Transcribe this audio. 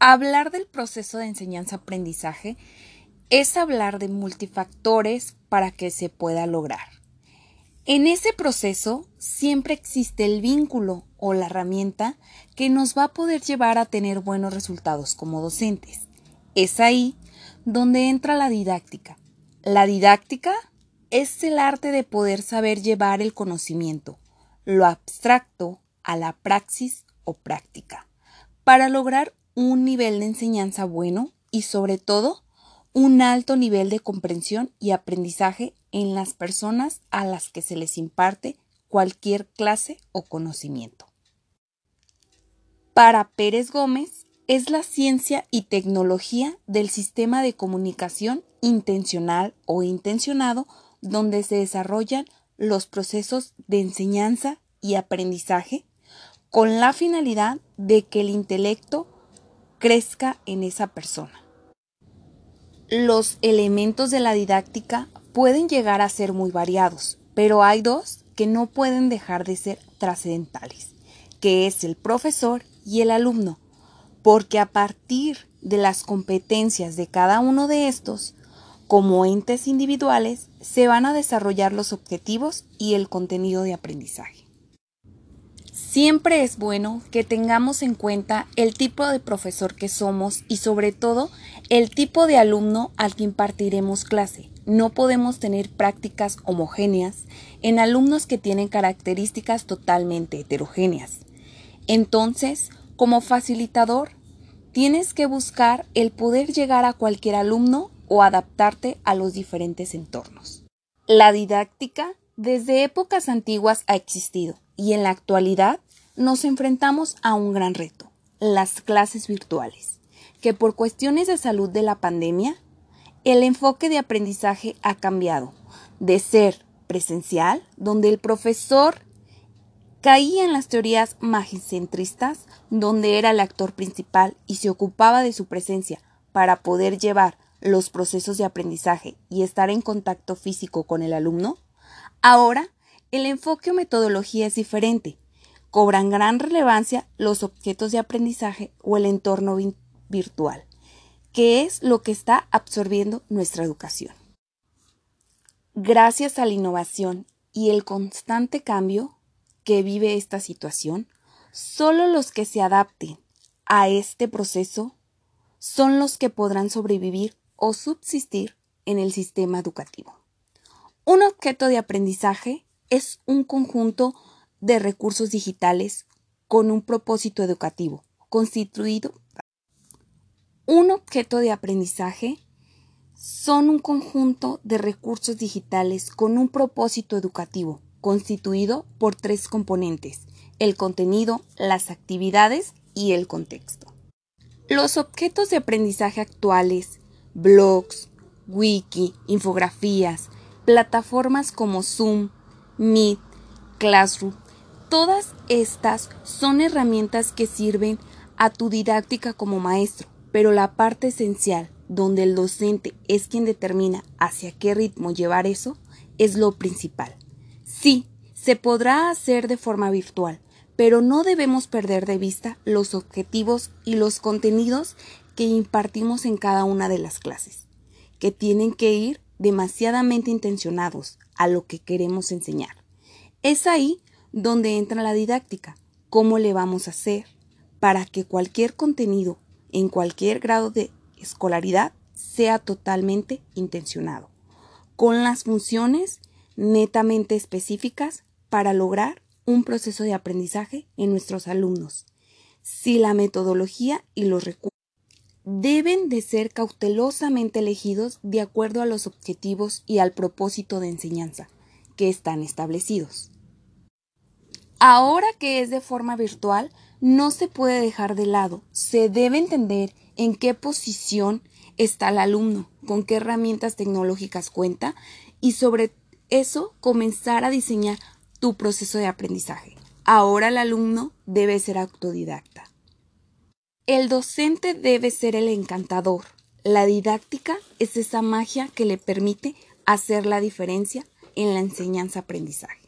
Hablar del proceso de enseñanza-aprendizaje es hablar de multifactores para que se pueda lograr. En ese proceso siempre existe el vínculo o la herramienta que nos va a poder llevar a tener buenos resultados como docentes. Es ahí donde entra la didáctica. La didáctica es el arte de poder saber llevar el conocimiento, lo abstracto, a la praxis o práctica, para lograr un nivel de enseñanza bueno y sobre todo un alto nivel de comprensión y aprendizaje en las personas a las que se les imparte cualquier clase o conocimiento. Para Pérez Gómez es la ciencia y tecnología del sistema de comunicación intencional o intencionado donde se desarrollan los procesos de enseñanza y aprendizaje con la finalidad de que el intelecto crezca en esa persona. Los elementos de la didáctica pueden llegar a ser muy variados, pero hay dos que no pueden dejar de ser trascendentales, que es el profesor y el alumno, porque a partir de las competencias de cada uno de estos, como entes individuales, se van a desarrollar los objetivos y el contenido de aprendizaje. Siempre es bueno que tengamos en cuenta el tipo de profesor que somos y sobre todo el tipo de alumno al que impartiremos clase. No podemos tener prácticas homogéneas en alumnos que tienen características totalmente heterogéneas. Entonces, como facilitador, tienes que buscar el poder llegar a cualquier alumno o adaptarte a los diferentes entornos. La didáctica desde épocas antiguas ha existido y en la actualidad nos enfrentamos a un gran reto, las clases virtuales, que por cuestiones de salud de la pandemia, el enfoque de aprendizaje ha cambiado de ser presencial, donde el profesor caía en las teorías magicentristas, donde era el actor principal y se ocupaba de su presencia para poder llevar los procesos de aprendizaje y estar en contacto físico con el alumno, ahora el enfoque o metodología es diferente. Cobran gran relevancia los objetos de aprendizaje o el entorno virtual, que es lo que está absorbiendo nuestra educación. Gracias a la innovación y el constante cambio que vive esta situación, solo los que se adapten a este proceso son los que podrán sobrevivir o subsistir en el sistema educativo. Un objeto de aprendizaje es un conjunto de recursos digitales con un propósito educativo, constituido. Un objeto de aprendizaje son un conjunto de recursos digitales con un propósito educativo, constituido por tres componentes, el contenido, las actividades y el contexto. Los objetos de aprendizaje actuales blogs, wiki, infografías, plataformas como Zoom, Meet, Classroom. Todas estas son herramientas que sirven a tu didáctica como maestro, pero la parte esencial, donde el docente es quien determina hacia qué ritmo llevar eso, es lo principal. Sí, se podrá hacer de forma virtual, pero no debemos perder de vista los objetivos y los contenidos que impartimos en cada una de las clases, que tienen que ir demasiadamente intencionados a lo que queremos enseñar. Es ahí donde entra la didáctica, cómo le vamos a hacer para que cualquier contenido en cualquier grado de escolaridad sea totalmente intencionado, con las funciones netamente específicas para lograr un proceso de aprendizaje en nuestros alumnos. Si la metodología y los recursos deben de ser cautelosamente elegidos de acuerdo a los objetivos y al propósito de enseñanza que están establecidos. Ahora que es de forma virtual, no se puede dejar de lado, se debe entender en qué posición está el alumno, con qué herramientas tecnológicas cuenta y sobre eso comenzar a diseñar tu proceso de aprendizaje. Ahora el alumno debe ser autodidacta. El docente debe ser el encantador. La didáctica es esa magia que le permite hacer la diferencia en la enseñanza-aprendizaje.